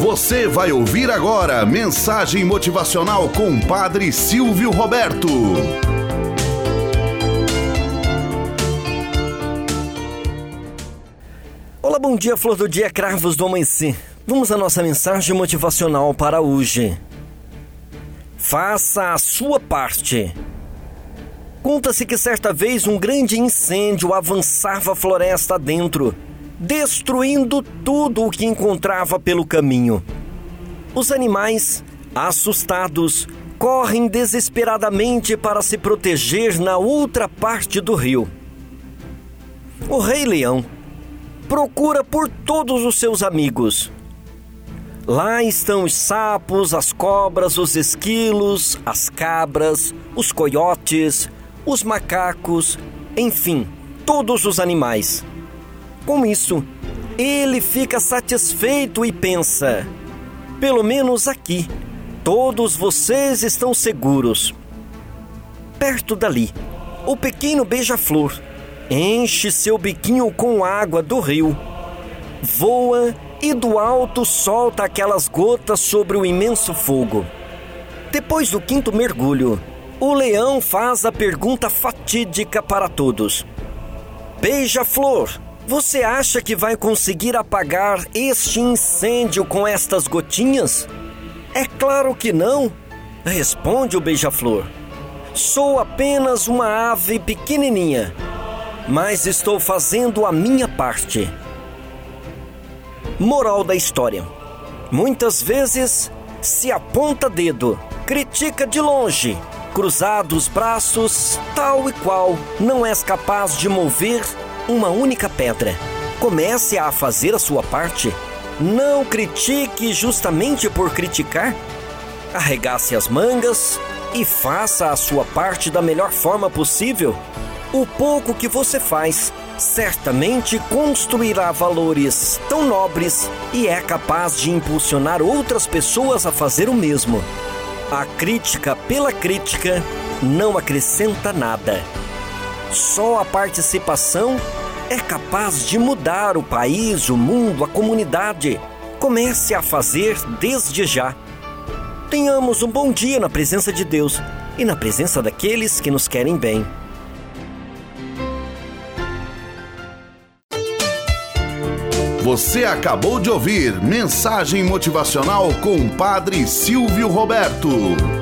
Você vai ouvir agora mensagem motivacional com Padre Silvio Roberto. Olá, bom dia, flor do dia, cravos do amanhecer. Vamos à nossa mensagem motivacional para hoje. Faça a sua parte. Conta-se que certa vez um grande incêndio avançava a floresta dentro destruindo tudo o que encontrava pelo caminho. Os animais, assustados, correm desesperadamente para se proteger na outra parte do rio. O Rei Leão procura por todos os seus amigos. Lá estão os sapos, as cobras, os esquilos, as cabras, os coiotes, os macacos, enfim, todos os animais. Com isso, ele fica satisfeito e pensa: pelo menos aqui, todos vocês estão seguros. Perto dali, o pequeno beija-flor enche seu biquinho com água do rio, voa e do alto solta aquelas gotas sobre o imenso fogo. Depois do quinto mergulho, o leão faz a pergunta fatídica para todos: Beija-flor, você acha que vai conseguir apagar este incêndio com estas gotinhas? É claro que não, responde o beija-flor. Sou apenas uma ave pequenininha, mas estou fazendo a minha parte. Moral da história: muitas vezes se aponta dedo, critica de longe, cruzado os braços, tal e qual, não és capaz de mover uma única pedra. Comece a fazer a sua parte. Não critique justamente por criticar. Arregace as mangas e faça a sua parte da melhor forma possível. O pouco que você faz certamente construirá valores tão nobres e é capaz de impulsionar outras pessoas a fazer o mesmo. A crítica pela crítica não acrescenta nada. Só a participação é capaz de mudar o país, o mundo, a comunidade. Comece a fazer desde já. Tenhamos um bom dia na presença de Deus e na presença daqueles que nos querem bem. Você acabou de ouvir Mensagem Motivacional com o Padre Silvio Roberto.